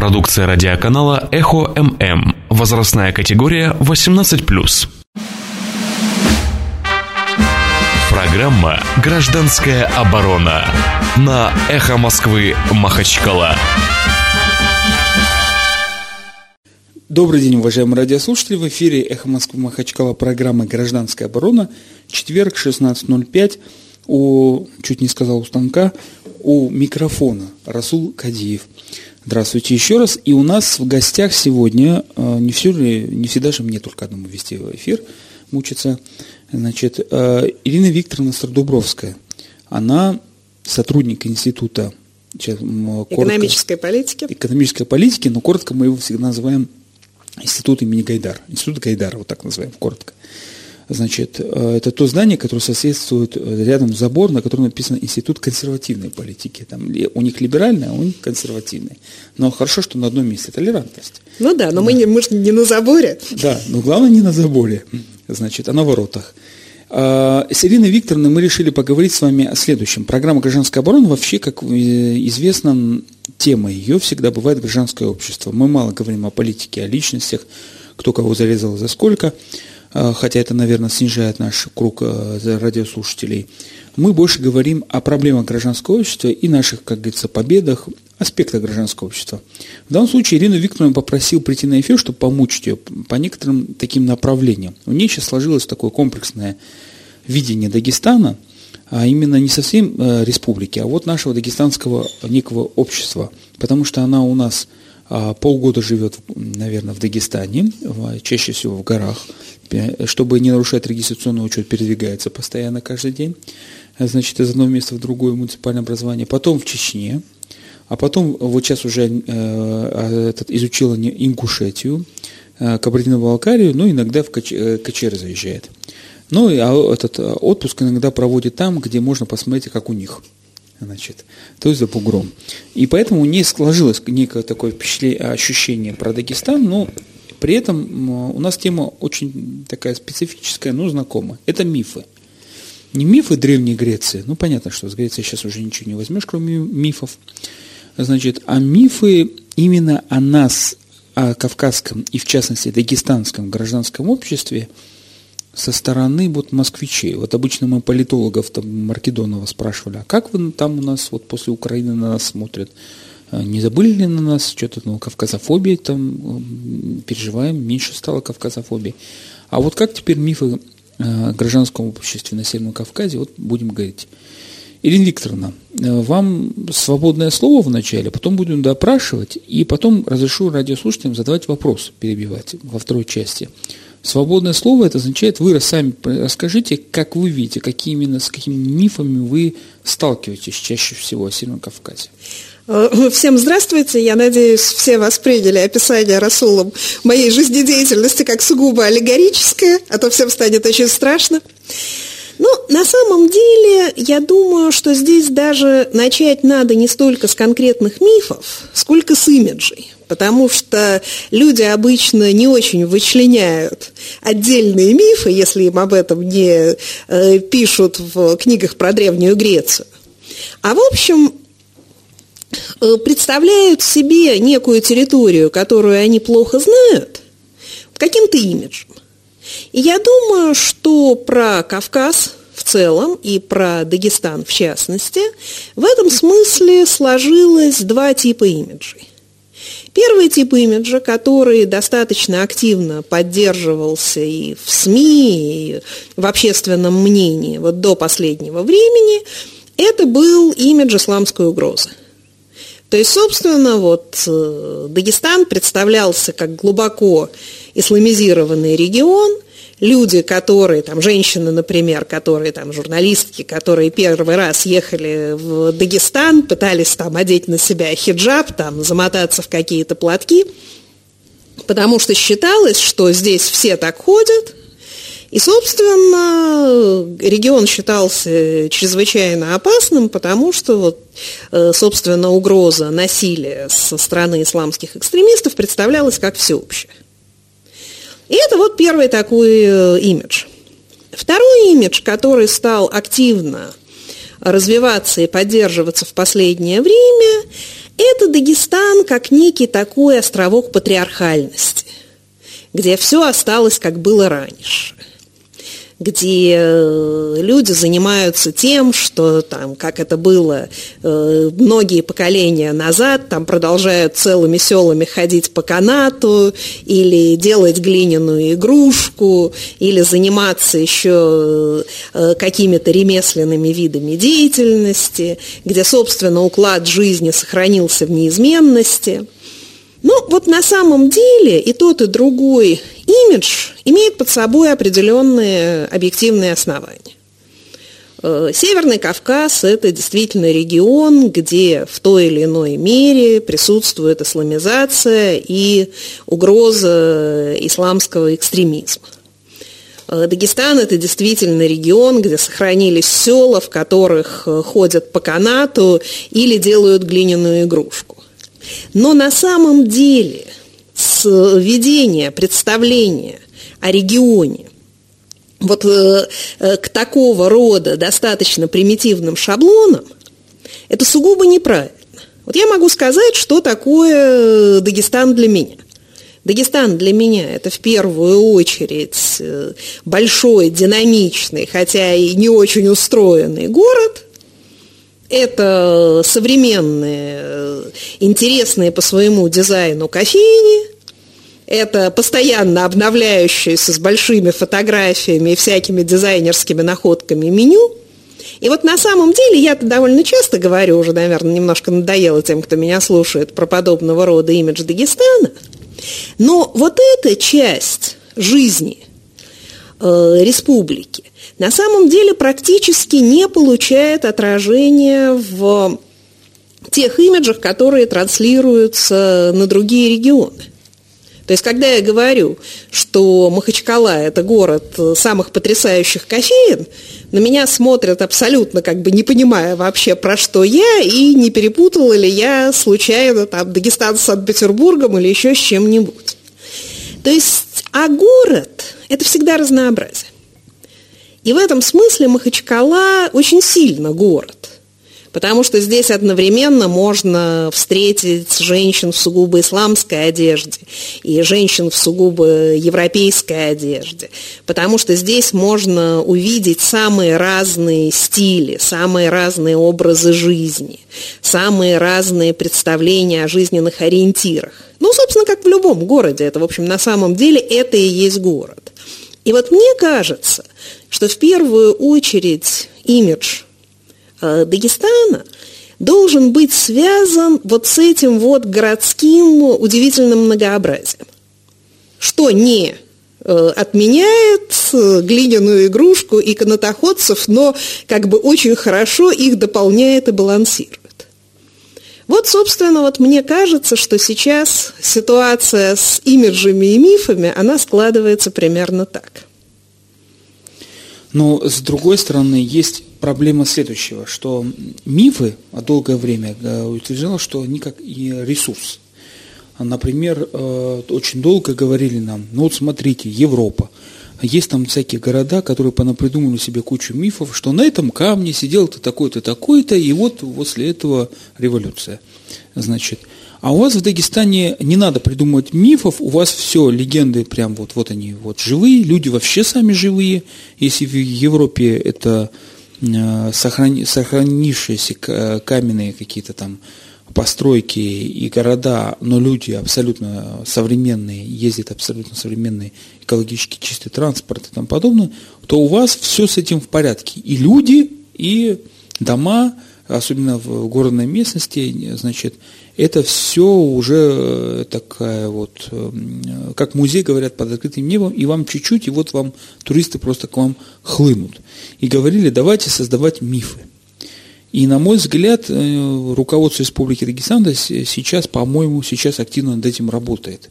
Продукция радиоканала «Эхо ММ». Возрастная категория 18+. Программа «Гражданская оборона» на «Эхо Москвы» Махачкала. Добрый день, уважаемые радиослушатели. В эфире «Эхо Москвы» Махачкала программа «Гражданская оборона». Четверг, 16.05. У, чуть не сказал у станка, у микрофона Расул Кадиев. Здравствуйте еще раз. И у нас в гостях сегодня, э, не, все, не всегда же мне только одному вести эфир, мучиться, значит, э, Ирина Викторовна Страдубровская. Она сотрудник института сейчас, коротко, экономической политики. Экономической политики, но коротко мы его всегда называем институт имени Гайдар. Институт Гайдара, вот так называем, коротко. Значит, э, это то здание, которое соседствует э, рядом забор, на котором написано Институт консервативной политики. Там у них либеральная, а у них консервативная. Но хорошо, что на одном месте толерантность. Ну да, но да. Мы, не, мы же не на заборе. Да, но главное не на заборе, значит, а на воротах. А, с Ириной Викторовной мы решили поговорить с вами о следующем. Программа «Гражданская оборона» вообще, как известно, тема ее всегда бывает гражданское общество. Мы мало говорим о политике, о личностях, кто кого зарезал за сколько – Э, хотя это, наверное, снижает наш круг э, радиослушателей, мы больше говорим о проблемах гражданского общества и наших, как говорится, победах, аспектах гражданского общества. В данном случае Ирину Викторовну попросил прийти на эфир, чтобы помучить ее по некоторым таким направлениям. У нее сейчас сложилось такое комплексное видение Дагестана, а именно не совсем э, республики, а вот нашего дагестанского некого общества, потому что она у нас полгода живет, наверное, в Дагестане, чаще всего в горах, чтобы не нарушать регистрационный учет, передвигается постоянно каждый день, значит, из одного места в другое муниципальное образование, потом в Чечне, а потом вот сейчас уже э, а, этот, изучила Ингушетию, э, Кабардино-Балкарию, но иногда в Кач, э, Качер заезжает. Ну, а этот отпуск иногда проводит там, где можно посмотреть, как у них – значит, то есть за бугром. И поэтому у нее сложилось некое такое впечатление, ощущение про Дагестан, но при этом у нас тема очень такая специфическая, но знакомая. Это мифы. Не мифы Древней Греции, ну понятно, что с Грецией сейчас уже ничего не возьмешь, кроме мифов, значит, а мифы именно о нас, о кавказском и в частности дагестанском гражданском обществе – со стороны вот москвичей. Вот обычно мы политологов там Маркедонова спрашивали, а как вы там у нас вот после Украины на нас смотрят? А не забыли ли на нас что-то, ну, кавказофобии там переживаем, меньше стало кавказофобии. А вот как теперь мифы о гражданском обществе на Северном Кавказе, вот будем говорить. Ирина Викторовна, вам свободное слово вначале, потом будем допрашивать, и потом разрешу радиослушателям задавать вопрос, перебивать во второй части. Свободное слово это означает, вы сами расскажите, как вы видите, какие именно, с какими мифами вы сталкиваетесь чаще всего о Северном Кавказе. Э, всем здравствуйте. Я надеюсь, все восприняли описание Расулом моей жизнедеятельности как сугубо аллегорическое, а то всем станет очень страшно. Ну, на самом деле, я думаю, что здесь даже начать надо не столько с конкретных мифов, сколько с имиджей потому что люди обычно не очень вычленяют отдельные мифы, если им об этом не э, пишут в книгах про Древнюю Грецию. А в общем, э, представляют себе некую территорию, которую они плохо знают, каким-то имиджем. И я думаю, что про Кавказ в целом и про Дагестан в частности, в этом смысле сложилось два типа имиджей. Первый тип имиджа, который достаточно активно поддерживался и в СМИ, и в общественном мнении вот до последнего времени, это был имидж исламской угрозы. То есть, собственно, вот э, Дагестан представлялся как глубоко исламизированный регион – люди, которые, там, женщины, например, которые, там, журналистки, которые первый раз ехали в Дагестан, пытались там одеть на себя хиджаб, там, замотаться в какие-то платки, потому что считалось, что здесь все так ходят, и, собственно, регион считался чрезвычайно опасным, потому что, вот, э, собственно, угроза насилия со стороны исламских экстремистов представлялась как всеобщая. И это вот первый такой э, имидж. Второй имидж, который стал активно развиваться и поддерживаться в последнее время, Это Дагестан как некий такой островок патриархальности, где все осталось, как было раньше где э, люди занимаются тем, что там, как это было э, многие поколения назад, там продолжают целыми селами ходить по канату или делать глиняную игрушку, или заниматься еще э, какими-то ремесленными видами деятельности, где, собственно, уклад жизни сохранился в неизменности – ну, вот на самом деле и тот, и другой имидж имеет под собой определенные объективные основания. Э, Северный Кавказ – это действительно регион, где в той или иной мере присутствует исламизация и угроза исламского экстремизма. Э, Дагестан – это действительно регион, где сохранились села, в которых э, ходят по канату или делают глиняную игрушку. Но на самом деле сведение, представление о регионе вот э, э, к такого рода достаточно примитивным шаблонам, это сугубо неправильно. Вот я могу сказать, что такое Дагестан для меня. Дагестан для меня это в первую очередь э, большой, динамичный, хотя и не очень устроенный город – это современные, интересные по своему дизайну кофейни, это постоянно обновляющиеся с большими фотографиями и всякими дизайнерскими находками меню. И вот на самом деле я-то довольно часто говорю, уже, наверное, немножко надоело тем, кто меня слушает, про подобного рода имидж Дагестана. Но вот эта часть жизни э, республики, на самом деле практически не получает отражения в тех имиджах, которые транслируются на другие регионы. То есть, когда я говорю, что Махачкала – это город самых потрясающих кофеин, на меня смотрят абсолютно как бы не понимая вообще, про что я, и не перепутала ли я случайно там Дагестан с Санкт-Петербургом или еще с чем-нибудь. То есть, а город – это всегда разнообразие. И в этом смысле Махачкала очень сильно город. Потому что здесь одновременно можно встретить женщин в сугубо исламской одежде и женщин в сугубо европейской одежде. Потому что здесь можно увидеть самые разные стили, самые разные образы жизни, самые разные представления о жизненных ориентирах. Ну, собственно, как в любом городе. Это, в общем, на самом деле это и есть город. И вот мне кажется, что в первую очередь имидж э, Дагестана должен быть связан вот с этим вот городским удивительным многообразием, что не э, отменяет э, глиняную игрушку и канатоходцев, но как бы очень хорошо их дополняет и балансирует. Вот, собственно, вот мне кажется, что сейчас ситуация с имиджами и мифами, она складывается примерно так – но с другой стороны, есть проблема следующего, что мифы долгое время э, утверждали, что они как и ресурс. Например, э, очень долго говорили нам, ну вот смотрите, Европа. Есть там всякие города, которые понапридумывали себе кучу мифов, что на этом камне сидел-то такой-то, такой-то, и вот после этого революция. Значит, а у вас в Дагестане не надо придумывать мифов, у вас все, легенды прям вот, вот они вот живые, люди вообще сами живые. Если в Европе это э, сохрани, сохранившиеся каменные какие-то там постройки и города, но люди абсолютно современные, ездят абсолютно современный экологически чистый транспорт и тому подобное, то у вас все с этим в порядке. И люди, и дома, особенно в горной местности, значит, это все уже э, такая вот, эм, как музей, говорят, под открытым небом, и вам чуть-чуть, и вот вам туристы просто к вам хлынут. И говорили, давайте создавать мифы. И, на мой взгляд, э, руководство Республики Дагестан сейчас, по-моему, сейчас активно над этим работает.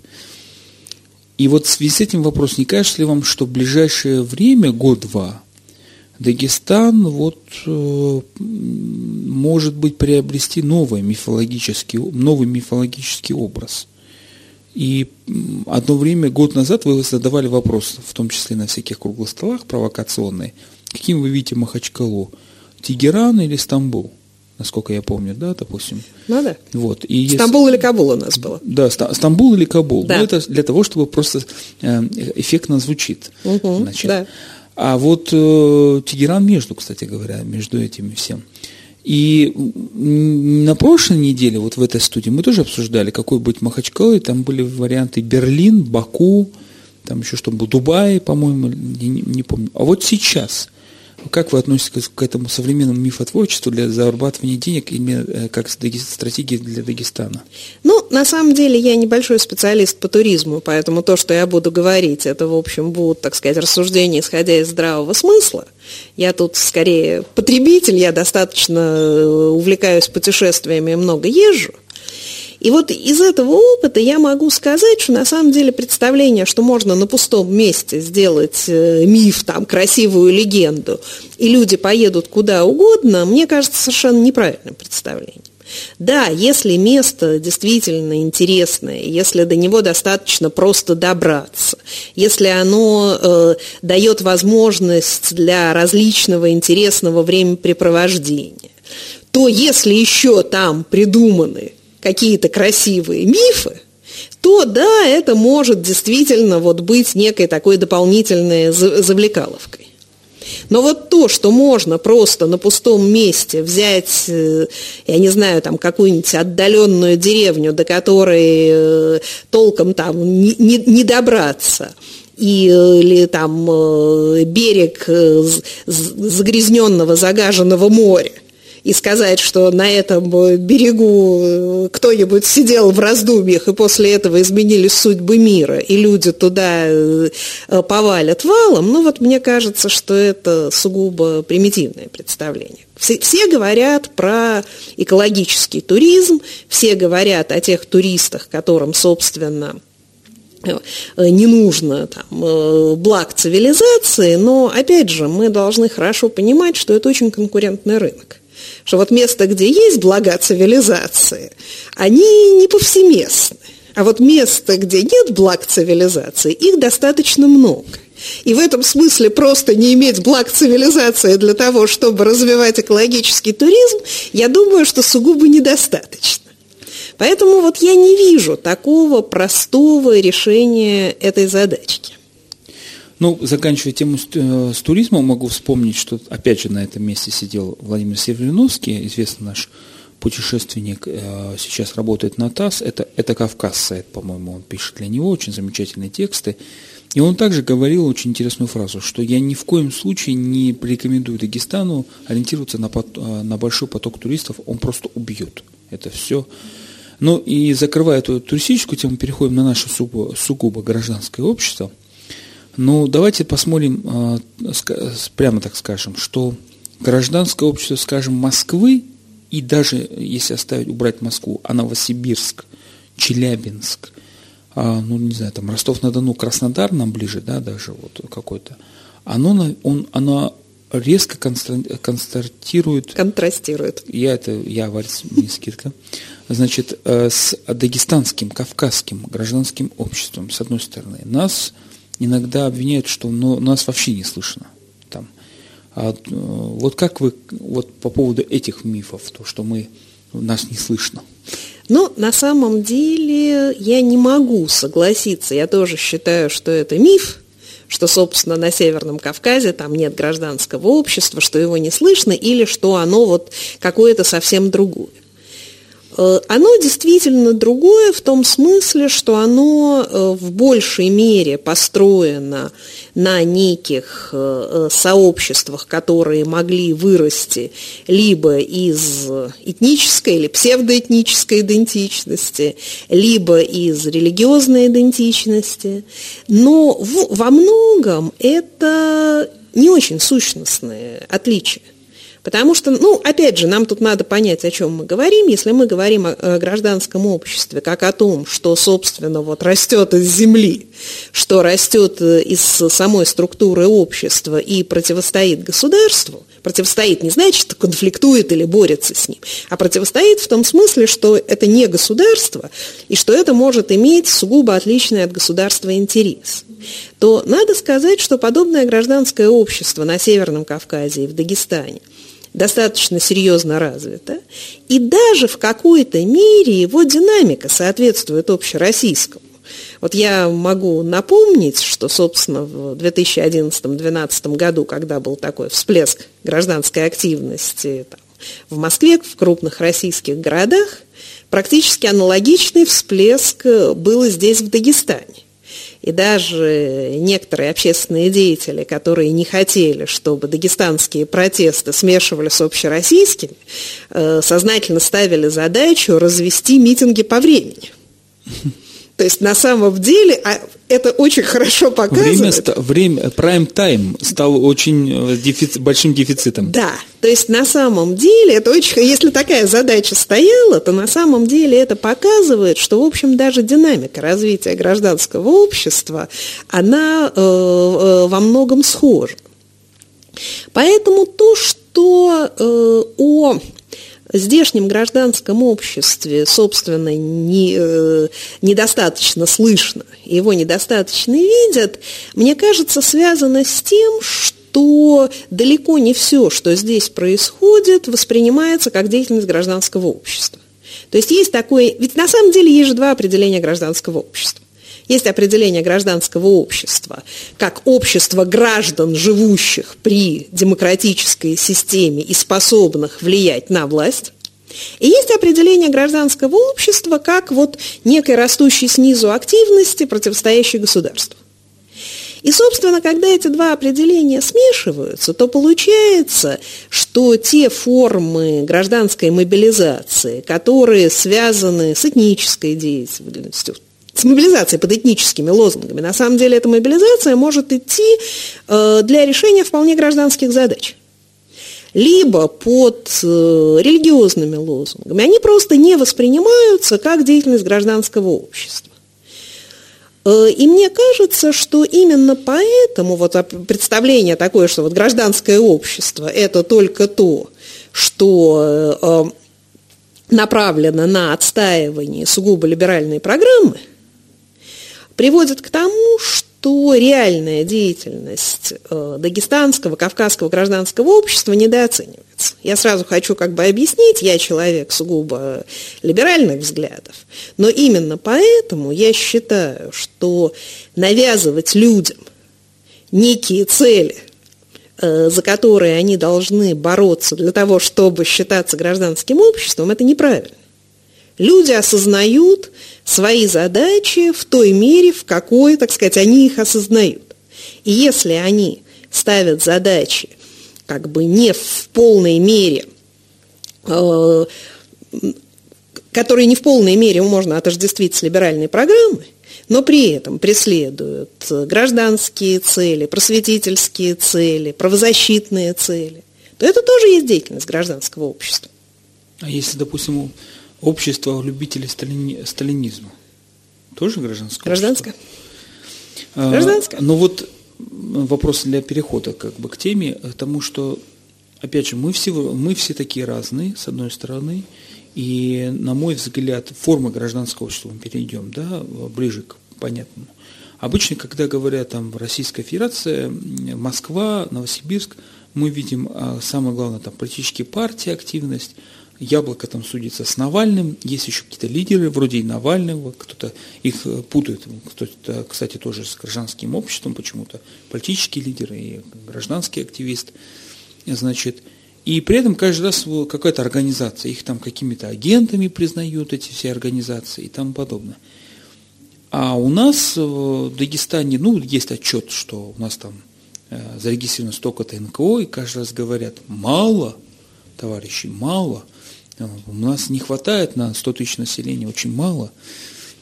И вот в связи с этим вопрос, не кажется ли вам, что в ближайшее время, год-два, Дагестан вот, э, может быть приобрести новый мифологический, новый мифологический образ. И одно время, год назад, вы задавали вопрос, в том числе на всяких круглых столах провокационные, каким вы видите Махачкалу, Тегеран или Стамбул? насколько я помню, да, допустим. Ну да. Вот. И если- Стамбул или Кабул у нас было. Да, Ста- Стамбул или Кабул. Да. Ну, это для того, чтобы просто э, эффектно звучит. Мгм, Значит. да. А вот э, Тегеран между, кстати говоря, между этими всем. И на прошлой неделе, вот в этой студии, мы тоже обсуждали, какой быть Махачкалой. Там были варианты Берлин, Баку, там еще что был, Дубай, по-моему, не- не помню. А вот сейчас, как вы относитесь к, этому современному мифотворчеству для зарабатывания денег, именно э, как стратеги- стратегии для Дагестана? Ну, на самом деле, я небольшой специалист по туризму, поэтому то, что я буду говорить, это, в общем, будут, так сказать, рассуждения, исходя из здравого смысла. Я тут скорее потребитель, я достаточно э, увлекаюсь путешествиями и много езжу. И вот из этого опыта я могу сказать, что на самом деле представление, что можно на пустом месте сделать э, миф, там, красивую легенду, и люди поедут куда угодно, мне кажется совершенно неправильным представлением. Да, если место действительно интересное, если до него достаточно просто добраться, если оно э, дает возможность для различного интересного времяпрепровождения, то если еще там придуманы какие-то красивые мифы, то да, это может действительно вот быть некой такой дополнительной за- завлекаловкой. Но вот то, что можно просто на пустом месте взять, э, я не знаю, там какую-нибудь отдаленную деревню, до которой э, толком там не, не- не добраться, и, э, или там берег загрязненного, загаженного моря, и сказать, что на этом берегу э, кто-нибудь сидел в раздумьях, и после этого изменились судьбы мира, и люди туда э, э, повалят валом, ну вот мне кажется, что это сугубо примитивное представление. Все, все говорят про экологический туризм, все говорят о тех туристах, которым, собственно, не нужно там, благ цивилизации, но, опять же, мы должны хорошо понимать, что это очень конкурентный рынок. Что вот место, где есть блага цивилизации, они не повсеместны. А вот место, где нет благ цивилизации, их достаточно много. И в этом смысле просто не иметь благ цивилизации для того, чтобы развивать экологический туризм, я думаю, что сугубо недостаточно. Поэтому вот я не вижу такого простого решения этой задачки. Ну, заканчивая тему с, э, с туризмом, могу вспомнить, что опять же на этом месте сидел Владимир Севериновский, известный наш путешественник, э, сейчас работает на ТАСС, это, это Кавказ сайт, по-моему, он пишет для него очень замечательные тексты. И он также говорил очень интересную фразу, что я ни в коем случае не порекомендую Дагестану ориентироваться на, пот- э, на большой поток туристов, он просто убьет это все. Ну и закрывая эту туристическую тему, переходим на наше сугубо, сугубо гражданское общество. Ну, давайте посмотрим, с- прямо так скажем, что гражданское общество, скажем, Москвы, и даже если оставить, убрать Москву, а Новосибирск, Челябинск, а, ну, не знаю, там Ростов-на-Дону, Краснодар нам ближе, да, даже вот какой-то, оно, он, оно резко констатирует Контрастирует. я это, я Вальс, мне скидка, значит, э, с дагестанским, кавказским гражданским обществом, с одной стороны. Нас иногда обвиняют, что ну, нас вообще не слышно там. А, э, вот как вы, вот по поводу этих мифов, то, что мы, нас не слышно. Но на самом деле я не могу согласиться. Я тоже считаю, что это миф, что, собственно, на Северном Кавказе там нет гражданского общества, что его не слышно, или что оно вот какое-то совсем другое. Э, Оно действительно другое в том смысле, что оно э, в большей мере построено на неких э, сообществах, которые могли вырасти либо из этнической или псевдоэтнической идентичности, либо из религиозной идентичности. Но во многом это не очень сущностные отличия. Потому что, ну, опять же, нам тут надо понять, о чем мы говорим. Если мы говорим о, гражданском обществе, как о том, что, собственно, вот растет из земли, что растет э, из самой структуры общества и противостоит государству, противостоит не значит, конфликтует или борется с ним, а противостоит в том смысле, что это не государство, и что это может иметь сугубо отличный от государства интерес то надо сказать, что подобное гражданское общество на Северном Кавказе и в Дагестане достаточно серьезно развито, и даже в какой-то мере его динамика соответствует общероссийскому. Вот я могу напомнить, что, собственно, в 2011-2012 году, когда был такой всплеск гражданской активности там, в Москве, в крупных российских городах, практически аналогичный всплеск был здесь, в Дагестане. И даже некоторые общественные деятели, которые не хотели, чтобы дагестанские протесты смешивались с общероссийскими, э, сознательно ставили задачу развести митинги по времени. То есть на самом деле а это очень хорошо показывает. Время, время прайм-тайм стал очень э, дефицит, большим дефицитом. Да, то есть на самом деле это очень, если такая задача стояла, то на самом деле это показывает, что в общем даже динамика развития гражданского общества, она э, э, во многом схожа. Поэтому то, что э, о здешнем гражданском обществе, собственно, не, э, недостаточно слышно, его недостаточно видят, мне кажется, связано с тем, что далеко не все, что здесь происходит, воспринимается как деятельность гражданского общества. То есть есть такое, ведь на самом деле есть же два определения гражданского общества. Есть определение гражданского общества как общество граждан, живущих при демократической системе и способных влиять на власть. И есть определение гражданского общества как вот некой растущей снизу активности, противостоящей государству. И, собственно, когда эти два определения смешиваются, то получается, что те формы гражданской мобилизации, которые связаны с этнической деятельностью, с мобилизацией под этническими лозунгами. На самом деле эта мобилизация может идти э, для решения вполне гражданских задач. Либо под э, религиозными лозунгами. Они просто не воспринимаются как деятельность гражданского общества. Э, и мне кажется, что именно поэтому вот представление такое, что вот гражданское общество – это только то, что направлено на отстаивание сугубо либеральной программы – приводит к тому, что реальная деятельность э, дагестанского, кавказского гражданского общества недооценивается. Я сразу хочу как бы объяснить, я человек сугубо либеральных взглядов, но именно поэтому я считаю, что навязывать людям некие цели, э, за которые они должны бороться для того, чтобы считаться гражданским обществом, это неправильно. Люди осознают свои задачи в той мере, в какой, так сказать, они их осознают. И если они ставят задачи как бы не в полной мере, э, которые не в полной мере можно отождествить с либеральной программой, но при этом преследуют гражданские цели, просветительские цели, правозащитные цели, то это тоже есть деятельность гражданского общества. А если, допустим, Общество любителей сталини... сталинизма. Тоже гражданское? Гражданское. А, гражданское. Но вот вопрос для перехода как бы к теме, тому что, опять же, мы все, мы все такие разные, с одной стороны, и, на мой взгляд, форма гражданского общества, мы перейдем, да, ближе к понятному. Обычно, когда говорят там Российская Федерация, Москва, Новосибирск, мы видим а, самое главное там политические партии, активность, Яблоко там судится с Навальным, есть еще какие-то лидеры, вроде и Навального, кто-то их э, путает, кто-то, кстати, тоже с гражданским обществом почему-то, политические лидеры и гражданский активист, значит, и при этом каждый раз какая-то организация, их там какими-то агентами признают, эти все организации и тому подобное. А у нас в Дагестане, ну, есть отчет, что у нас там э, зарегистрировано столько-то НКО, и каждый раз говорят, мало, товарищи, мало – у нас не хватает на 100 тысяч населения, очень мало.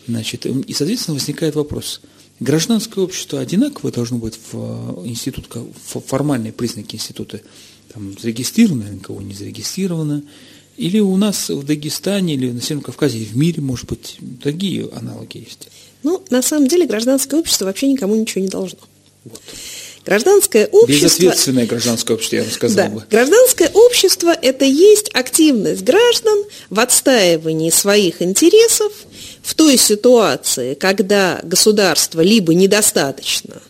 Значит, и, соответственно, возникает вопрос. Гражданское общество одинаково должно быть в э, институт, в формальные признаки института, там, зарегистрировано НКО, не зарегистрировано, или у нас в Дагестане, или на Северном Кавказе, в мире, может быть, другие аналоги есть? Ну, на самом деле, гражданское общество вообще никому ничего не должно. Вот. Гражданское общество... Безответственное гражданское общество, я бы сказал да. бы. Гражданское общество – это есть активность граждан в отстаивании своих интересов в той ситуации, когда государство либо недостаточно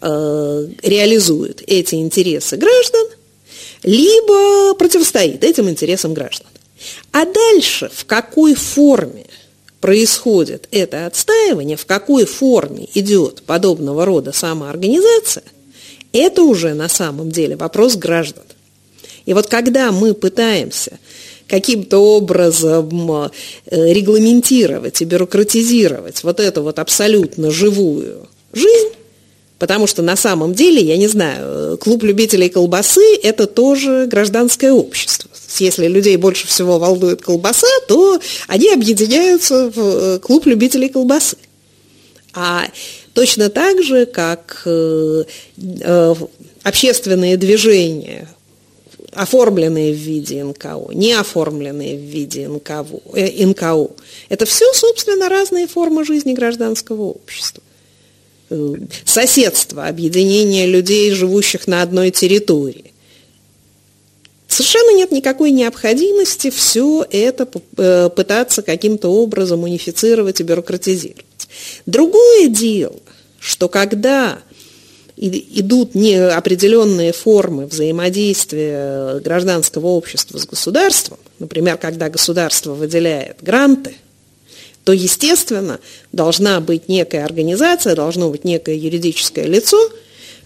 э, реализует эти интересы граждан, либо противостоит этим интересам граждан. А дальше в какой форме происходит это отстаивание, в какой форме идет подобного рода самоорганизация, это уже на самом деле вопрос граждан. И вот когда мы пытаемся каким-то образом э, регламентировать и бюрократизировать вот эту вот абсолютно живую жизнь, потому что на самом деле, я не знаю, клуб любителей колбасы – это тоже гражданское общество. Если людей больше всего волнует колбаса, то они объединяются в э, клуб любителей колбасы. А точно так же, как э, общественные движения оформленные в виде НКО, не оформленные в виде НКО, э, НКО. Это все, собственно, разные формы жизни гражданского общества. Э, соседство, объединение людей, живущих на одной территории. Совершенно нет никакой необходимости все это э, пытаться каким-то образом унифицировать и бюрократизировать. Другое дело, что когда идут не определенные формы взаимодействия гражданского общества с государством, например, когда государство выделяет гранты, то, естественно, должна быть некая организация, должно быть некое юридическое лицо,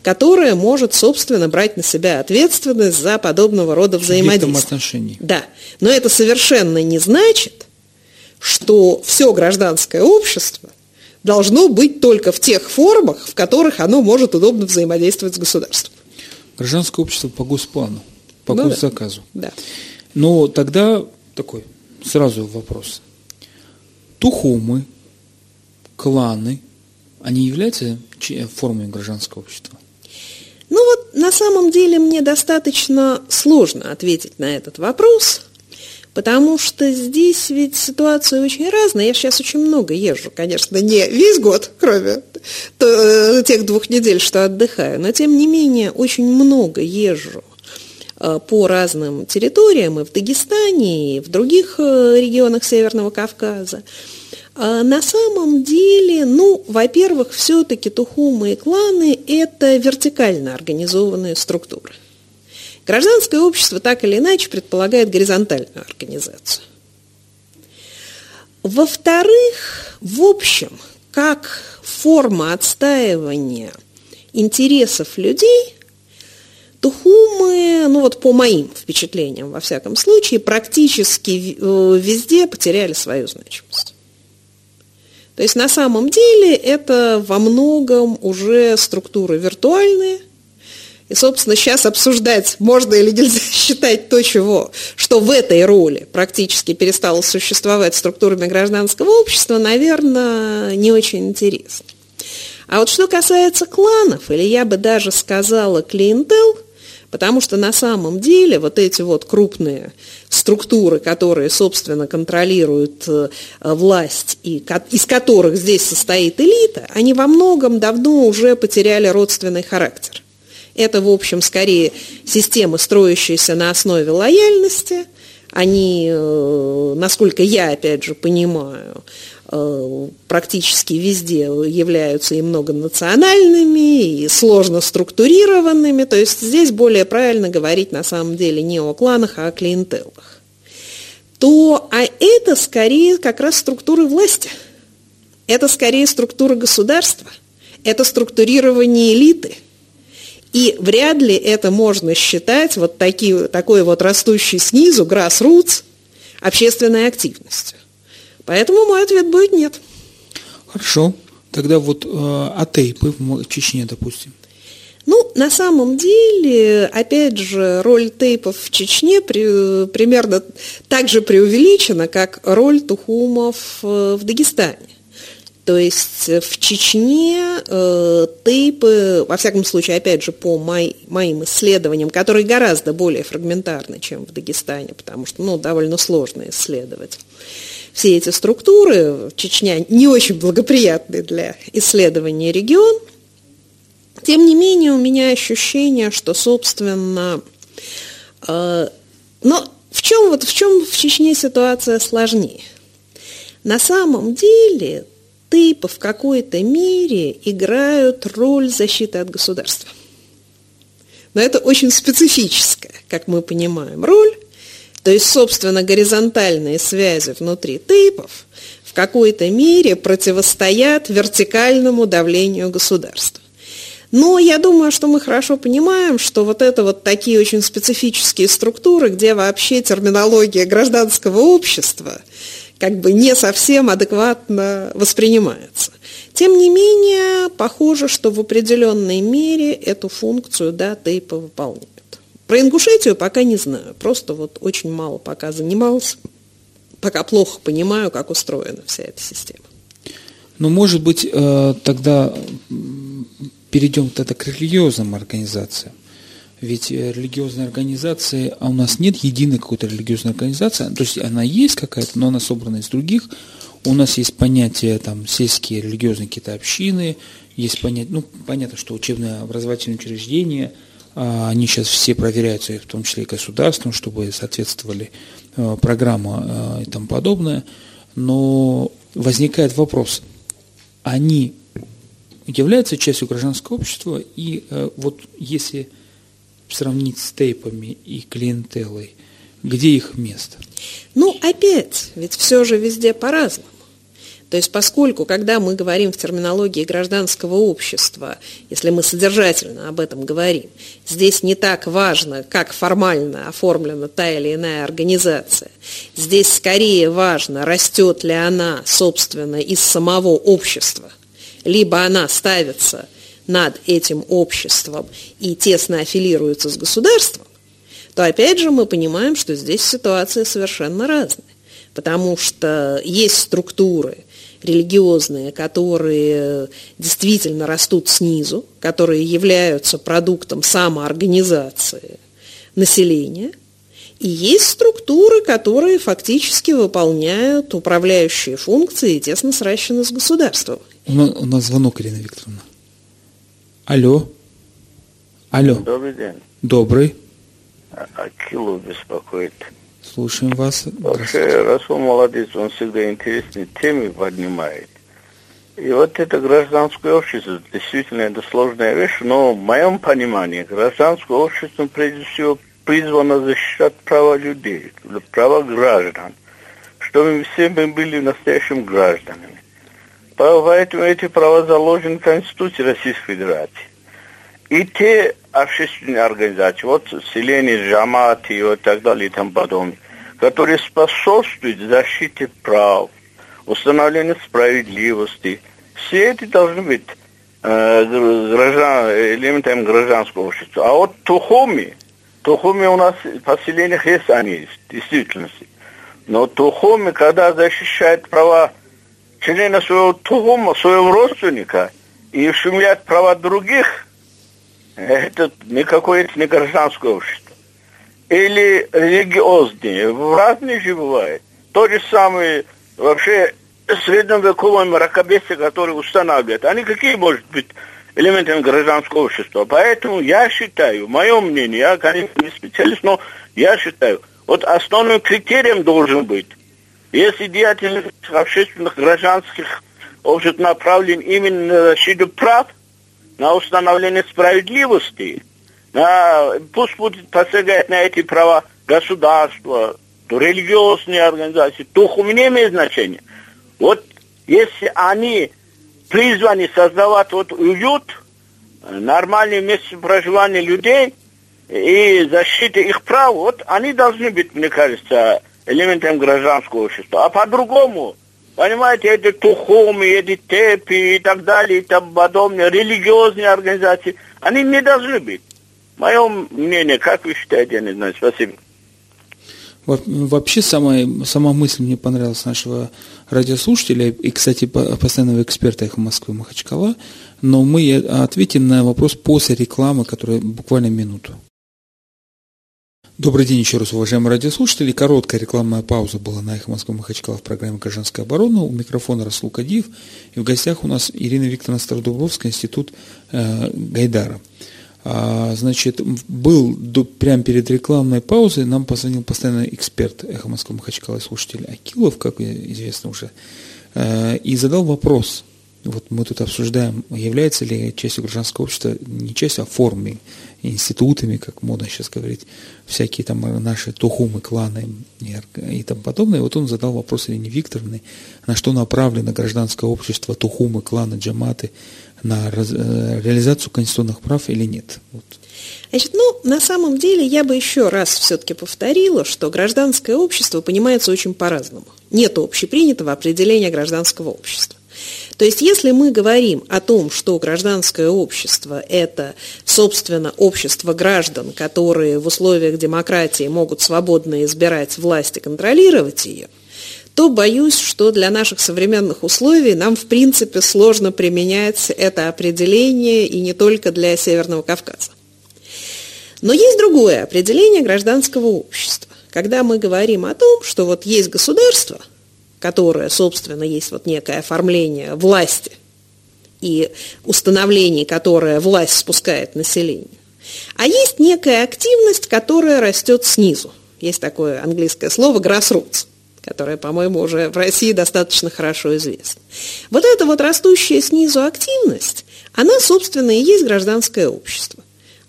которое может, собственно, брать на себя ответственность за подобного рода взаимодействие. отношений. Да, но это совершенно не значит, что все гражданское общество – должно быть только в тех формах, в которых оно может удобно взаимодействовать с государством. Гражданское общество по госплану, по ну, госзаказу. Да. да. Но тогда такой сразу вопрос. Тухумы, кланы, они являются формой гражданского общества? Ну вот на самом деле мне достаточно сложно ответить на этот вопрос – Потому что здесь ведь ситуация очень разная. Я сейчас очень много езжу, конечно, не весь год, кроме э, тех двух недель, что отдыхаю, но тем не менее очень много езжу э, по разным территориям и в Дагестане, и в других э, регионах Северного Кавказа. А на самом деле, ну, во-первых, все-таки тухумы и кланы – это вертикально организованные структуры. Гражданское общество так или иначе предполагает горизонтальную организацию. Во-вторых, в общем, как форма отстаивания интересов людей, Тухумы, ну вот по моим впечатлениям, во всяком случае, практически э, везде потеряли свою значимость. То есть на самом деле это во многом уже структуры виртуальные – и, собственно, сейчас обсуждать, можно или нельзя считать то, чего, что в этой роли практически перестало существовать структурами гражданского общества, наверное, не очень интересно. А вот что касается кланов, или я бы даже сказала клиентел, потому что на самом деле вот эти вот крупные структуры, которые, собственно, контролируют э, власть, и из которых здесь состоит элита, они во многом давно уже потеряли родственный характер. Это, в общем, скорее системы, строящиеся на основе лояльности. Они, э, насколько я, опять же, понимаю, практически везде являются и многонациональными, и сложно структурированными. То есть здесь более правильно говорить на самом деле не о кланах, а о клиентелах. То, а это скорее как раз структуры власти. Это скорее структура государства. Это структурирование элиты – и вряд ли это можно считать вот таки, такой вот растущей снизу, grassroots, общественной активностью. Поэтому мой ответ будет нет. Хорошо. Тогда вот э, а тейпы в Чечне, допустим. Ну, на самом деле, опять же, роль тейпов в Чечне при, примерно так же преувеличена, как роль тухумов э, в Дагестане. То есть э, в Чечне э, тейпы, во всяком случае, опять же, по мой, моим исследованиям, которые гораздо более фрагментарны, чем в Дагестане, потому что ну, довольно сложно исследовать все эти структуры. Чечня не очень благоприятный для исследования регион. Тем не менее, у меня ощущение, что, собственно, э, но в чем, вот, в чем в Чечне ситуация сложнее? На самом деле тейпы в какой-то мере играют роль защиты от государства. но это очень специфическая, как мы понимаем, роль. То есть, собственно, горизонтальные связи внутри тейпов в какой-то мере противостоят вертикальному давлению государства. Но я думаю, что мы хорошо понимаем, что вот это вот такие очень специфические структуры, где вообще терминология гражданского общества как бы не совсем адекватно воспринимается. Тем не менее, похоже, что в определенной мере эту функцию да, тейпа выполняют. Про Ингушетию пока не знаю, просто вот очень мало пока занимался, пока плохо понимаю, как устроена вся эта система. Ну, может быть, э, тогда перейдем тогда к религиозным организациям. Ведь э, религиозные организации, а у нас нет единой какой-то религиозной организации, то есть она есть какая-то, но она собрана из других. У нас есть понятие там сельские религиозные какие-то общины, есть понятие, ну, понятно, что учебные образовательные учреждения, а, они сейчас все проверяются, в том числе и государством, чтобы соответствовали э, программа э, и тому подобное. Но возникает вопрос, они являются частью гражданского общества, и э, вот если сравнить с тейпами и клиентелой, где их место? Ну, опять, ведь все же везде по-разному. То есть поскольку, когда мы говорим в терминологии гражданского общества, если мы содержательно об этом говорим, здесь не так важно, как формально оформлена та или иная организация. Здесь скорее важно, растет ли она, собственно, из самого общества – либо она ставится над этим обществом и тесно аффилируется с государством, то опять же мы понимаем, что здесь ситуация совершенно разная. Потому что есть структуры религиозные, которые действительно растут снизу, которые являются продуктом самоорганизации населения, и есть структуры, которые фактически выполняют управляющие функции и тесно сращены с государством. У нас, у нас звонок, Ирина Викторовна. Алло. Алло. Добрый день. Добрый. Акилу беспокоит. Слушаем вас. Вообще, Расул молодец, он всегда интересные темы поднимает. И вот это гражданское общество, действительно, это сложная вещь, но в моем понимании гражданское общество, прежде всего, призвано защищать права людей, права граждан, чтобы все мы были настоящими гражданами. Поэтому эти права заложены в Конституции Российской Федерации. И те общественные организации, вот селение, джаматы и так далее и тому подобное, которые способствуют защите прав, установлению справедливости, все эти должны быть э, граждан, элементами гражданского общества. А вот тухуми, тухуми у нас в поселениях есть они, есть, в действительности. Но тухуми, когда защищают права члена своего тугума, своего родственника и ущемляет права других, это никакое это не гражданское общество. Или религиозные, разные же бывает. То же самое вообще средневековое мракобесие, которое устанавливает, они какие может быть элементами гражданского общества. Поэтому я считаю, мое мнение, я, конечно, не специалист, но я считаю, вот основным критерием должен быть если деятельность общественных гражданских обществ направлен именно на защиту прав, на установление справедливости, на, пусть будет посягать на эти права государства, то религиозные организации, то не имеет значения. Вот если они призваны создавать вот уют, нормальное место проживания людей и защиты их прав, вот они должны быть, мне кажется, элементом гражданского общества. А по-другому, понимаете, эти тухумы, эти тепи и так далее, и тому подобное, религиозные организации, они не должны быть. Мое мнение, как вы считаете, я не знаю. Спасибо. Вообще самая, сама мысль мне понравилась нашего радиослушателя и, кстати, постоянного эксперта «Эхо Москвы» Махачкала, но мы ответим на вопрос после рекламы, которая буквально минуту. Добрый день еще раз, уважаемые радиослушатели. Короткая рекламная пауза была на «Эхо Москвы Махачкала» в программе «Гражданская оборона». У микрофона Расул Кадиев. И в гостях у нас Ирина Викторовна Стародубровская, институт э, Гайдара. А, значит, был до, прямо перед рекламной паузой, нам позвонил постоянно эксперт «Эхо Москвы Махачкала» и слушатель Акилов, как известно уже, э, и задал вопрос. вот мы тут обсуждаем, является ли частью гражданского общества не частью, а формой, институтами, как модно сейчас говорить, всякие там наши тухумы, кланы и, тому подобное. Вот он задал вопрос Ирине Викторовне, на что направлено гражданское общество, тухумы, кланы, джаматы, на э, реализацию конституционных прав или нет. Вот. Значит, ну, на самом деле, я бы еще раз все-таки повторила, что гражданское общество понимается очень по-разному. Нет общепринятого определения гражданского общества. То есть если мы говорим о том, что гражданское общество – это, собственно, общество граждан, которые в условиях демократии могут свободно избирать власть и контролировать ее, то боюсь, что для наших современных условий нам, в принципе, сложно применять это определение и не только для Северного Кавказа. Но есть другое определение гражданского общества. Когда мы говорим о том, что вот есть государство – которое, собственно, есть вот некое оформление власти и установление, которое власть спускает населению. А есть некая активность, которая растет снизу. Есть такое английское слово grassroots, которое, по-моему, уже в России достаточно хорошо известно. Вот эта вот растущая снизу активность, она, собственно, и есть гражданское общество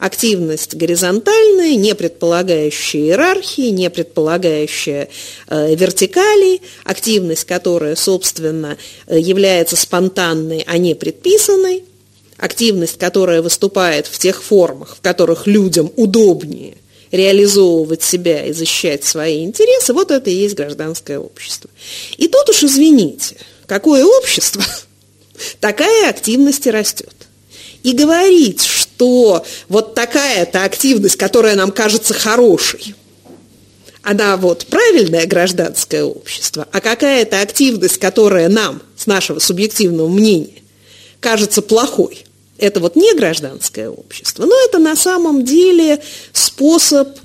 активность горизонтальная, не предполагающая иерархии, не предполагающая э, вертикали, активность, которая, собственно, э, является спонтанной, а не предписанной, активность, которая выступает в тех формах, в которых людям удобнее реализовывать себя и защищать свои интересы, вот это и есть гражданское общество. И тут уж извините, какое общество, такая активность и растет. И говорить, что вот такая-то активность, которая нам кажется хорошей, она вот правильное гражданское общество, а какая-то активность, которая нам, с нашего субъективного мнения, кажется плохой, это вот не гражданское общество, но это на самом деле способ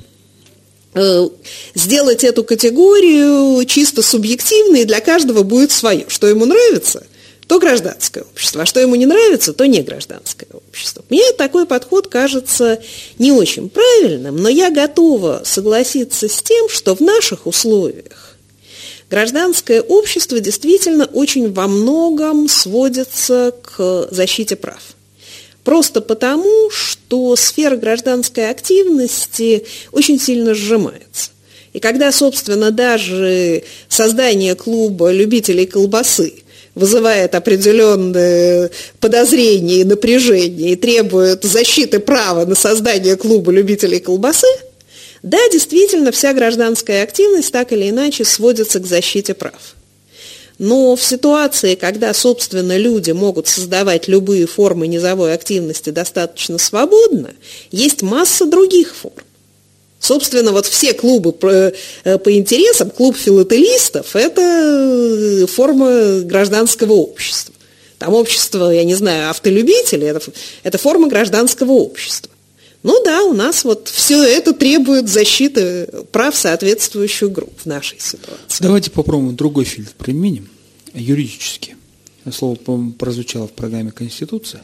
э, сделать эту категорию чисто субъективной, и для каждого будет свое. Что ему нравится – то гражданское общество, а что ему не нравится, то не гражданское общество. Мне такой подход кажется не очень правильным, но я готова согласиться с тем, что в наших условиях гражданское общество действительно очень во многом сводится к защите прав. Просто потому, что сфера гражданской активности очень сильно сжимается. И когда, собственно, даже создание клуба любителей колбасы – вызывает определенные подозрения и напряжение и требует защиты права на создание клуба любителей колбасы, да, действительно, вся гражданская активность так или иначе сводится к защите прав. Но в ситуации, когда, собственно, люди могут создавать любые формы низовой активности достаточно свободно, есть масса других форм. Собственно, вот все клубы по, э, по интересам, клуб филателистов – это э, форма гражданского общества. Там общество, я не знаю, автолюбителей это, – это форма гражданского общества. Ну да, у нас вот все это требует защиты прав соответствующих групп в нашей ситуации. Давайте попробуем другой фильтр применим, юридически. Слово прозвучало в программе «Конституция».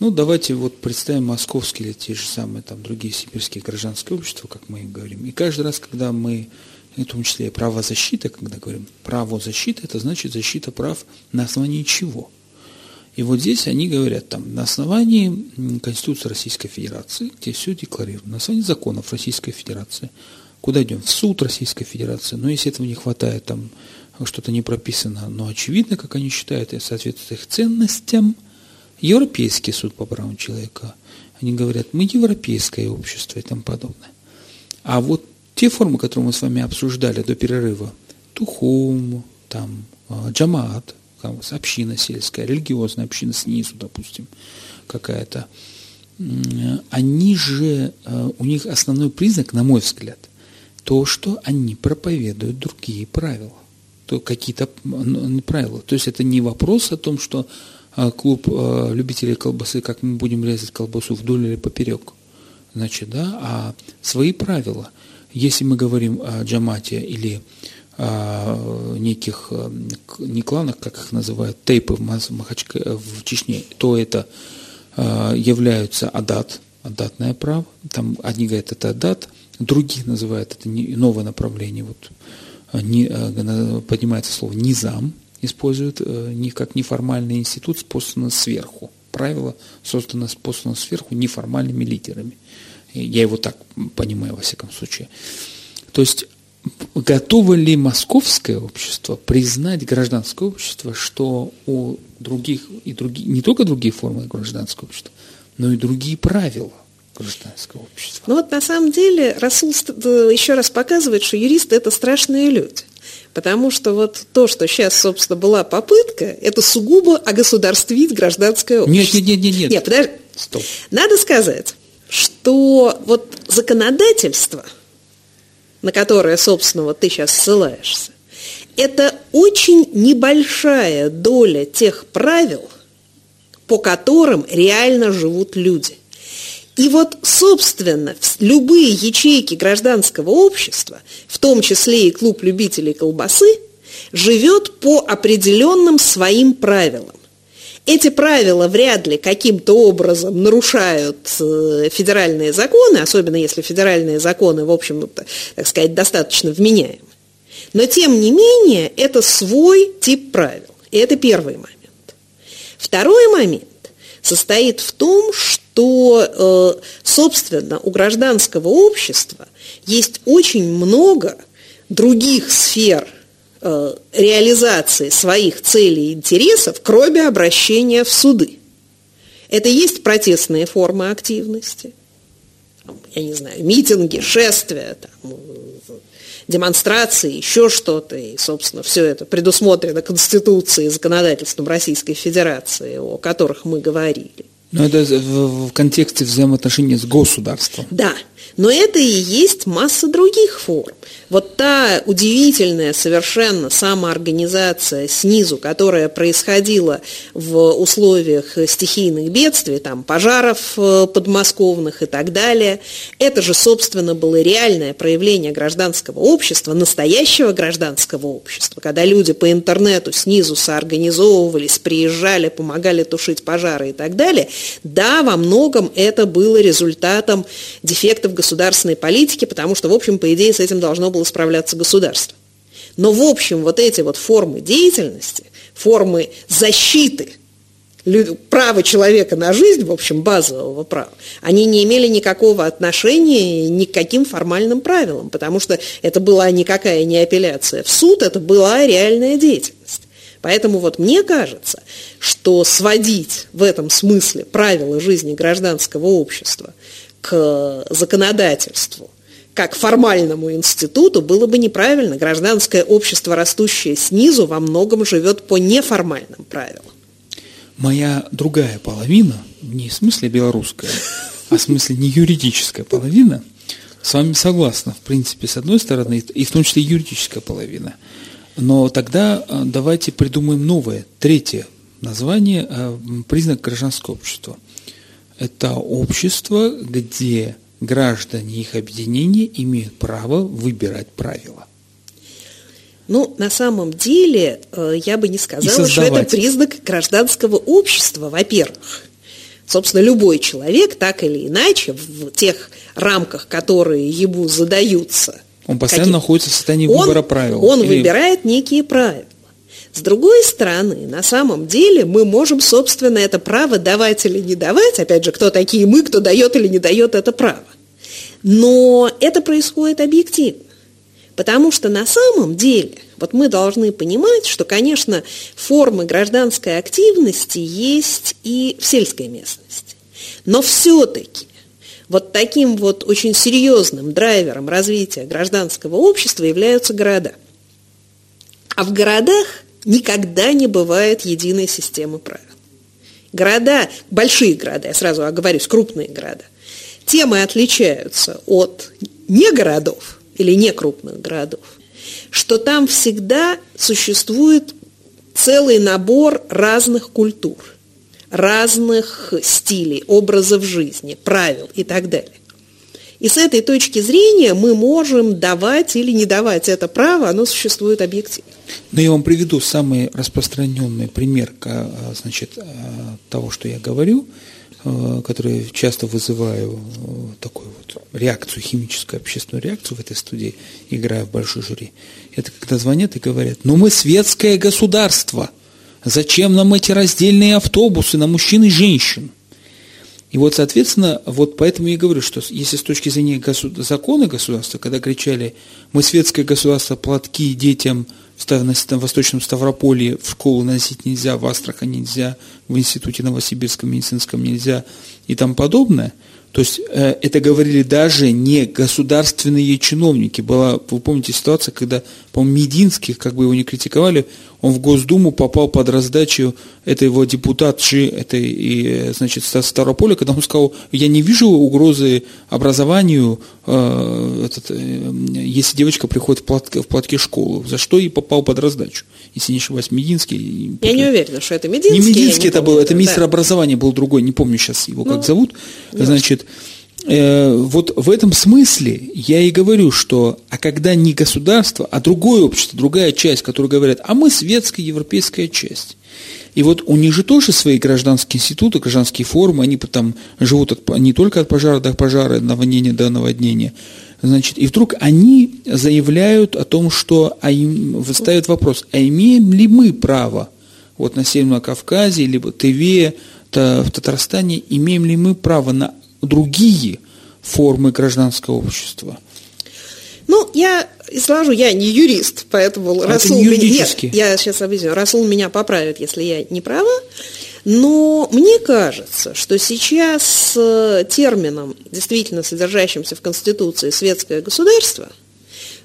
Ну, давайте вот представим московские или те же самые там другие сибирские гражданские общества, как мы им говорим. И каждый раз, когда мы, в том числе и правозащита, когда говорим право защиты, это значит защита прав на основании чего? И вот здесь они говорят там на основании Конституции Российской Федерации, где все декларировано, на основании законов Российской Федерации. Куда идем? В суд Российской Федерации. Но если этого не хватает, там что-то не прописано, но очевидно, как они считают, и соответствует их ценностям – Европейский суд по правам человека. Они говорят, мы европейское общество и тому подобное. А вот те формы, которые мы с вами обсуждали до перерыва, Тухум, там, а, Джамаат, община сельская, религиозная община снизу, допустим, какая-то, они же, а, у них основной признак, на мой взгляд, то, что они проповедуют другие правила, то какие-то правила. То есть это не вопрос о том, что клуб а, любителей колбасы, как мы будем резать колбасу вдоль или поперек. Значит, да, а свои правила. Если мы говорим о джамате или о неких, не кланах, как их называют, тейпы в, Махачка, в Чечне, то это являются адат, адатное право. Там одни говорят, это адат, другие называют это новое направление. Вот, не, поднимается слово низам, используют э, не как неформальный институт, способно сверху. Правило создано, способно сверху неформальными лидерами. Я его так понимаю, во всяком случае. То есть, готово ли московское общество признать гражданское общество, что у других, и другие, не только другие формы гражданского общества, но и другие правила гражданского общества? Ну вот на самом деле Расул еще раз показывает, что юристы – это страшные люди. Потому что вот то, что сейчас, собственно, была попытка, это сугубо огосударствить гражданское общество. Нет, нет, нет, нет. Нет, подожди. Стоп. Надо сказать, что вот законодательство, на которое, собственно, вот ты сейчас ссылаешься, это очень небольшая доля тех правил, по которым реально живут люди. И вот, собственно, любые ячейки гражданского общества, в том числе и клуб любителей колбасы, живет по определенным своим правилам. Эти правила вряд ли каким-то образом нарушают э, федеральные законы, особенно если федеральные законы, в общем, так сказать, достаточно вменяемы. Но, тем не менее, это свой тип правил. И это первый момент. Второй момент состоит в том, что э, собственно, у гражданского общества есть очень много других сфер э, реализации своих целей и интересов, кроме обращения в суды. Это есть протестные формы активности, я не знаю, митинги, шествия, там, демонстрации, еще что-то. И, собственно, все это предусмотрено Конституцией и законодательством Российской Федерации, о которых мы говорили. Но это в, в контексте взаимоотношений с государством. Да, но это и есть масса других форм. Вот та удивительная совершенно самоорганизация снизу, которая происходила в условиях стихийных бедствий, там, пожаров э, подмосковных и так далее, это же, собственно, было реальное проявление гражданского общества, настоящего гражданского общества, когда люди по интернету снизу соорганизовывались, приезжали, помогали тушить пожары и так далее. Да, во многом это было результатом дефектов государственной политики, потому что, в общем, по идее, с этим должно было справляться государство. Но, в общем, вот эти вот формы деятельности, формы защиты права человека на жизнь, в общем, базового права, они не имели никакого отношения ни к каким формальным правилам, потому что это была никакая не апелляция в суд, это была реальная деятельность. Поэтому вот мне кажется, что сводить в этом смысле правила жизни гражданского общества к законодательству, как формальному институту, было бы неправильно. Гражданское общество, растущее снизу, во многом живет по неформальным правилам. Моя другая половина, не в смысле белорусская, а в смысле не юридическая половина, с вами согласна, в принципе, с одной стороны, и в том числе юридическая половина. Но тогда э, давайте придумаем новое, третье название, э, признак гражданского общества – это общество, где граждане их объединения имеют право выбирать правила. Ну, на самом деле, э, я бы не сказала, что это признак гражданского общества, во-первых. Собственно, любой человек, так или иначе, в тех рамках, которые ему задаются. Он постоянно находится в состоянии он, выбора правил. Он или... выбирает некие правила. С другой стороны, на самом деле мы можем, собственно, это право давать или не давать, опять же, кто такие мы, кто дает или не дает это право. Но это происходит объективно. Потому что на самом деле, вот мы должны понимать, что, конечно, формы гражданской активности есть и в сельской местности. Но все-таки вот таким вот очень серьезным драйвером развития гражданского общества являются города. А в городах никогда не бывает единой системы правил. Города, большие города, я сразу оговорюсь, крупные города, темы отличаются от не городов или не крупных городов, что там всегда существует целый набор разных культур, разных стилей, образов жизни, правил и так далее. И с этой точки зрения мы можем давать или не давать это право, оно существует объективно. Но я вам приведу самый распространенный пример значит, того, что я говорю, который часто вызываю такую вот реакцию, химическую общественную реакцию в этой студии, играя в большой жюри. Это когда звонят и говорят, ну мы светское государство, зачем нам эти раздельные автобусы на мужчин и женщин? И вот, соответственно, вот поэтому я говорю, что если с точки зрения госу- закона государства, когда кричали «мы светское государство, платки детям в Восточном Ставрополье в школу носить нельзя, в Астрахани нельзя, в Институте Новосибирском медицинском нельзя» и тому подобное – то есть э, это говорили даже не государственные чиновники. Была, вы помните, ситуация, когда, по-моему, Мединский, как бы его не критиковали, он в Госдуму попал под раздачу этой его депутатши, этой, и, значит, Ставрополя, когда он сказал, я не вижу угрозы образованию, э, этот, э, если девочка приходит в платке, в платке школу, за что и попал под раздачу, если не ошибаюсь, Мединский. Я не уверена, что это Мединский. Не Мединский это был, это министр да. образования был другой, не помню сейчас его, как ну, зовут, значит, Э, вот в этом смысле я и говорю, что а когда не государство, а другое общество, другая часть, которые говорят, а мы светская европейская часть. И вот у них же тоже свои гражданские институты, гражданские форумы, они там живут от, не только от пожара до пожара, наводнения до наводнения. Значит, и вдруг они заявляют о том, что а им ставят вопрос, а имеем ли мы право вот на Северном Кавказе, либо Тыве, в Татарстане, имеем ли мы право на другие формы гражданского общества? Ну, я изложу, я не юрист, поэтому а Расул меня... Нет, я сейчас объясню. Расул меня поправит, если я не права. Но мне кажется, что сейчас с термином, действительно содержащимся в Конституции «светское государство»,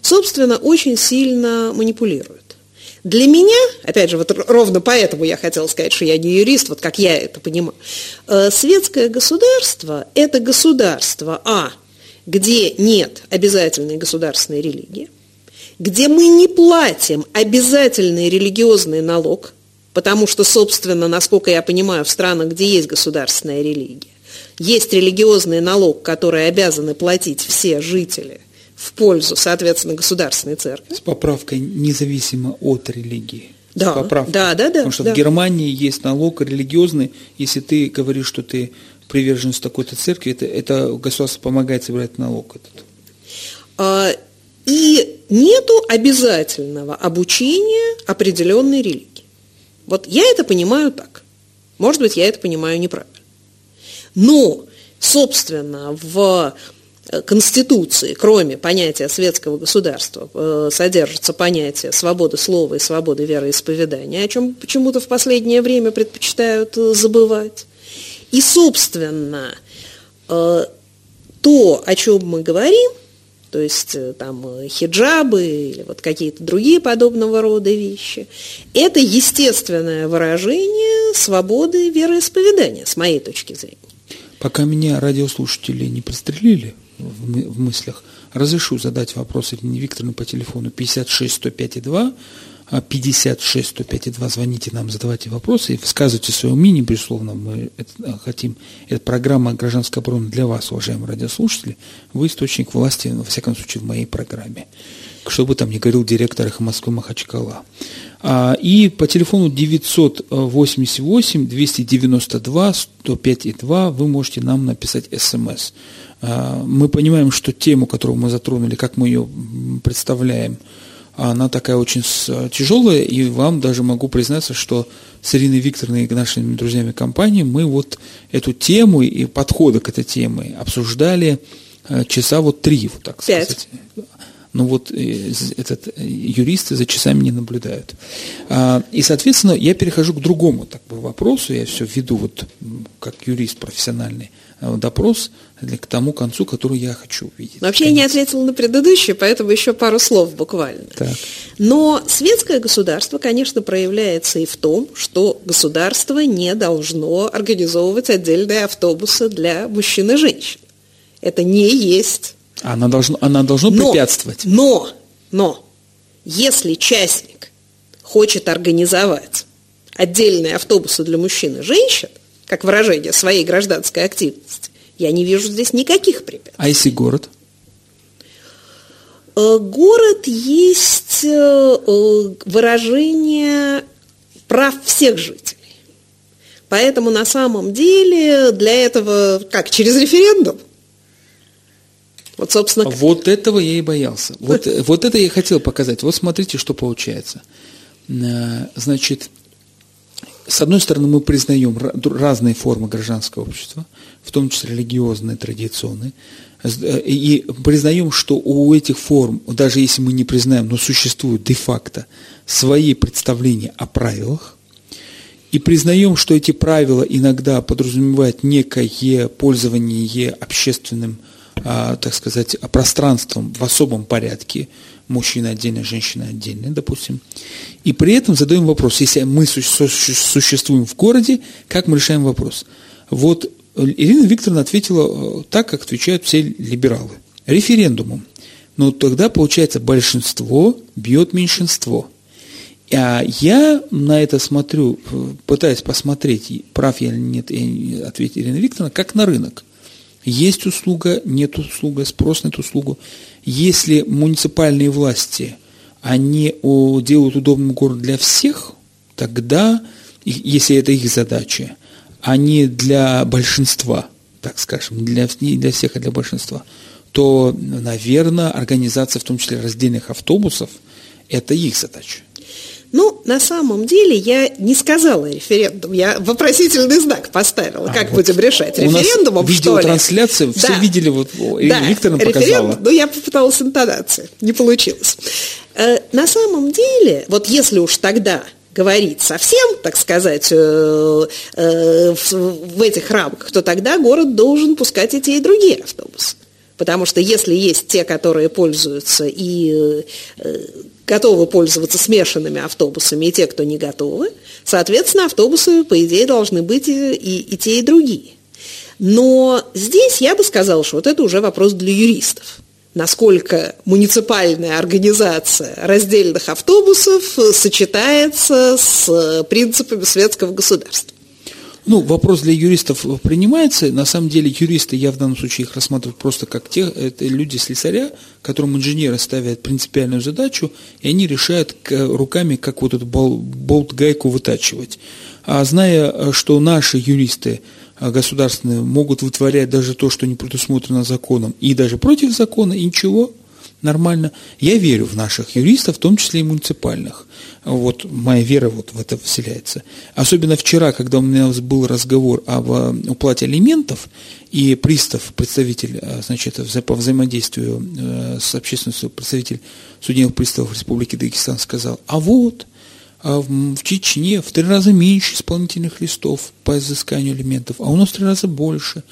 собственно, очень сильно манипулируют. Для меня, опять же, вот ровно поэтому я хотела сказать, что я не юрист, вот как я это понимаю, э, светское государство – это государство, а, где нет обязательной государственной религии, где мы не платим обязательный религиозный налог, потому что, собственно, насколько я понимаю, в странах, где есть государственная религия, есть религиозный налог, который обязаны платить все жители – в пользу, соответственно, государственной церкви. С поправкой независимо от религии. Да, да, да, да. Потому что да. в Германии есть налог религиозный, если ты говоришь, что ты приверженец такой-то церкви, это, это государство помогает собирать налог этот. А, и нету обязательного обучения определенной религии. Вот я это понимаю так. Может быть, я это понимаю неправильно. Но, собственно, в Конституции, кроме понятия светского государства, э, содержится понятие свободы слова и свободы вероисповедания, о чем почему-то в последнее время предпочитают э, забывать. И, собственно, то, о чем мы говорим, то есть там хиджабы или вот какие-то другие подобного рода вещи, это естественное выражение свободы вероисповедания, с моей точки зрения. Пока меня радиослушатели не пристрелили, в, мыслях, разрешу задать вопрос Ирине Викторовне по телефону 56 105 2, 56 105 2, звоните нам, задавайте вопросы и высказывайте свое мнение, безусловно, мы это, а, хотим, это программа «Гражданская оборона» для вас, уважаемые радиослушатели, вы источник власти, во всяком случае, в моей программе, что бы там ни говорил директор «Эхо Москвы» Махачкала. А, и по телефону 988 292 105 2 вы можете нам написать смс. А, мы понимаем, что тему, которую мы затронули, как мы ее представляем, она такая очень тяжелая, и вам даже могу признаться, что с Ириной Викторовной и нашими друзьями компании мы вот эту тему и подходы к этой теме обсуждали э, часа вот три, вот так Пять. сказать. Ну вот э, этот, э, юристы за часами не наблюдают. А, и, соответственно, я перехожу к другому так бы, вопросу, я все веду вот как юрист профессиональный – Э, допрос к тому концу, который я хочу увидеть. Вообще Конец. я не ответила на предыдущий, поэтому еще пару слов буквально. Так. Но светское государство, конечно, проявляется и в том, что государство не должно организовывать отдельные автобусы для мужчин и женщин. Это не есть. Она должно, она должно но, препятствовать. Но, но, если частник хочет организовать отдельные автобусы для мужчин и женщин, как выражение своей гражданской активности, Я не вижу здесь никаких препятствий. А если город? Э, город есть э, выражение прав всех жителей. Поэтому на самом деле для этого, как, через референдум? Вот, собственно... Вот этого я и боялся. Вот, вот это я хотел показать. Вот смотрите, что получается. Э, значит, с одной стороны, мы признаем разные формы гражданского общества, в том числе религиозные, традиционные, э, и признаем, что у этих форм, даже если мы не признаем, но существуют де-факто свои представления о правилах, и признаем, что эти правила иногда подразумевают некое пользование общественным, так сказать, пространством в особом порядке, мужчина отдельно, женщина отдельно, допустим. И при этом задаем вопрос, если мы существуем в городе, как мы решаем вопрос? Вот Ирина Викторовна ответила э, так, как отвечают все либералы. Референдумом. Но тогда, получается, большинство бьет меньшинство. А я на это смотрю, пытаюсь посмотреть, прав я или нет, ответит Ирина Викторовна, как на рынок. Есть услуга, нет услуги, спрос на эту услугу. Если муниципальные власти, они делают удобным город для всех, тогда, если это их задача, не для большинства, так скажем, для, не для всех, а для большинства, то, наверное, организация, в том числе раздельных автобусов, это их задача. Ну, на самом деле я не сказала референдум, я вопросительный знак поставила. А, как вот будем решать? Референдумом, у нас что ли? трансляция, все да. видели, вот да. Викторовна показала. Ну, я попыталась интонации, не получилось. Э, на самом деле, вот если уж тогда говорить совсем, так сказать, э, э, в этих рамках, то тогда город должен пускать и те, и другие автобусы. Потому что если есть те, которые пользуются и готовы пользоваться смешанными автобусами и те, кто не готовы, соответственно, автобусы, по идее, должны быть и, и, те, и другие. Но здесь я бы сказала, что вот это уже вопрос для юристов. Насколько муниципальная организация раздельных автобусов сочетается с принципами светского государства. Ну, вопрос для юристов принимается. На самом деле юристы, я в данном случае их рассматриваю просто как те, это люди слесаря, которым инженеры ставят принципиальную задачу, и они решают руками, как вот эту болт-гайку вытачивать. А зная, что наши юристы а, государственные могут вытворять даже то, что не предусмотрено законом, и даже против закона, и ничего, нормально. Я верю в наших юристов, в том числе и муниципальных. Вот моя вера вот в это вселяется. Особенно вчера, когда у меня был разговор об э, уплате алиментов, и пристав, представитель, э, значит, по взаимодействию э, с общественностью, представитель судебных приставов Республики Дагестан сказал, а вот, а в Чечне в три раза меньше исполнительных листов по изысканию алиментов, а у нас в три раза больше.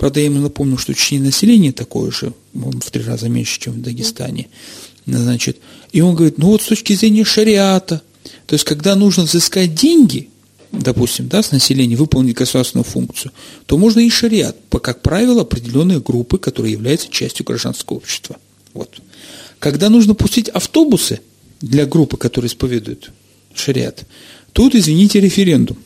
Правда, я ему напомню, что Чечне население такое же, в три раза меньше, чем в Дагестане. Значит, и он говорит, ну вот с точки зрения шариата, то есть когда нужно взыскать деньги, допустим, да, с населения, выполнить государственную функцию, то можно и шариат, как правило, определенные группы, которые являются частью гражданского общества. Вот. Когда нужно пустить автобусы для группы, которые исповедуют шариат, тут, извините, референдум.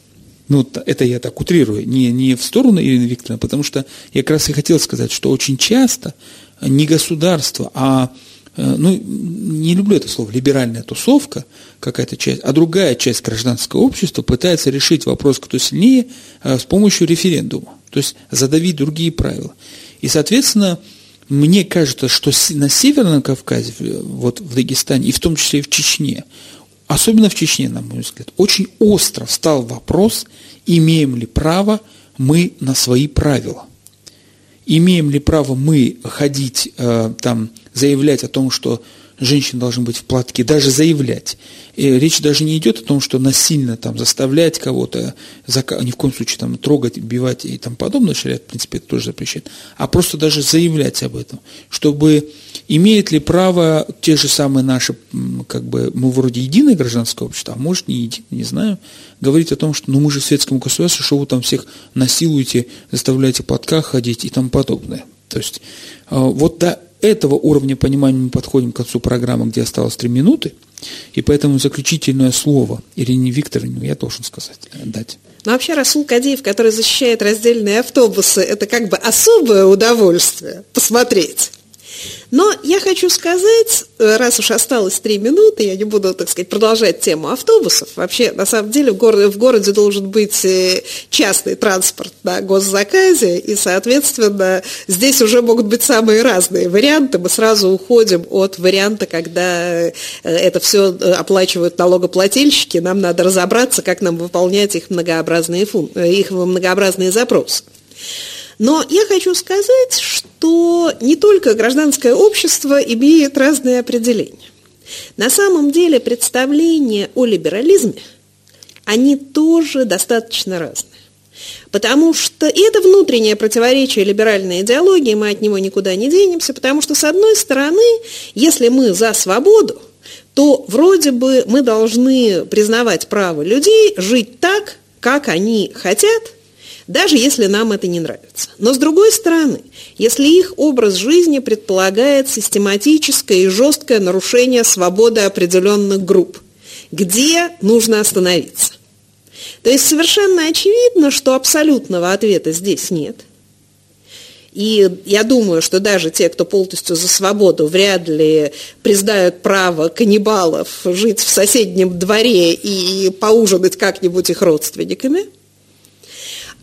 Ну, это я так утрирую, не, не в сторону Ирины Викторовны, потому что я как раз и хотел сказать, что очень часто не государство, а э, ну, не люблю это слово, либеральная тусовка, какая-то часть, а другая часть гражданского общества пытается решить вопрос, кто сильнее, э, с помощью референдума, то есть задавить другие правила. И, соответственно, мне кажется, что на Северном Кавказе, вот в Дагестане, и в том числе и в Чечне, особенно в Чечне, на мой взгляд, очень остро встал вопрос, имеем ли право мы на свои правила. Имеем ли право мы ходить, э, там, заявлять о том, что женщины должны быть в платке, даже заявлять. И речь даже не идет о том, что насильно там заставлять кого-то, ни в коем случае там трогать, убивать и тому подобное, шариат, в принципе, это тоже запрещает, а просто даже заявлять об этом, чтобы имеет ли право те же самые наши, как бы, мы вроде единое гражданское общество, а может не единое, не знаю, говорить о том, что ну мы же в светском государстве, что вы там всех насилуете, заставляете платках ходить и тому подобное. То есть а, вот до этого уровня понимания мы подходим к концу программы, где осталось три минуты, и поэтому заключительное слово Ирине Викторовне я должен сказать, дать. Но вообще Расул Кадеев, который защищает раздельные автобусы, это как бы особое удовольствие посмотреть. Но я хочу сказать, э, раз уж осталось три минуты, я не буду, так сказать, продолжать тему автобусов. Вообще, на самом деле, в городе, в городе должен быть э, частный транспорт на госзаказе, и, соответственно, здесь уже могут быть самые разные варианты. Мы сразу уходим от варианта, когда э, это все оплачивают налогоплательщики, нам надо разобраться, как нам выполнять их многообразные, фун... их многообразные запросы. Но я хочу сказать, что не только гражданское общество имеет разные определения. На самом деле представления о либерализме, они тоже достаточно разные. Потому что это внутреннее противоречие либеральной идеологии, мы от него никуда не денемся, потому что, с одной стороны, если мы за свободу, то вроде бы мы должны признавать право людей жить так, как они хотят, даже если нам это не нравится. Но с другой стороны, если их образ жизни предполагает систематическое и жесткое нарушение свободы определенных групп, где нужно остановиться? То есть совершенно очевидно, что абсолютного ответа здесь нет. И я думаю, что даже те, кто полностью за свободу, вряд ли признают право каннибалов жить в соседнем дворе и поужинать как-нибудь их родственниками –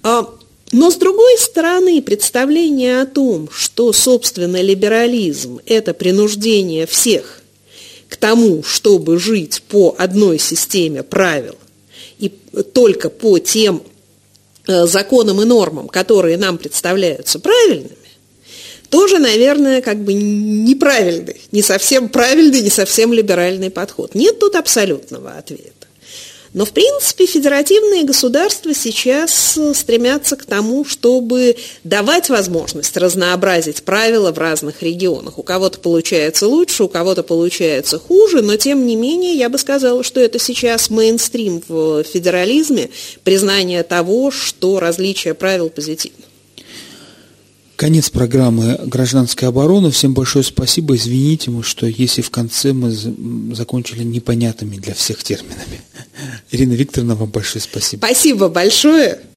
но с другой стороны, представление о том, что, собственно, либерализм – это принуждение всех к тому, чтобы жить по одной системе правил и только по тем э, законам и нормам, которые нам представляются правильными, тоже, наверное, как бы неправильный, не совсем правильный, не совсем либеральный подход. Нет тут абсолютного ответа. Но, в принципе, федеративные государства сейчас э, стремятся к тому, чтобы давать возможность разнообразить правила в разных регионах. У кого-то получается лучше, у кого-то получается хуже, но, тем не менее, я бы сказала, что это сейчас мейнстрим в федерализме, признание того, что различие правил позитивно. Конец программы «Гражданская оборона». Всем большое спасибо. Извините, что если в конце мы закончили непонятными для всех терминами. Ирина Викторовна, вам большое спасибо. Спасибо большое.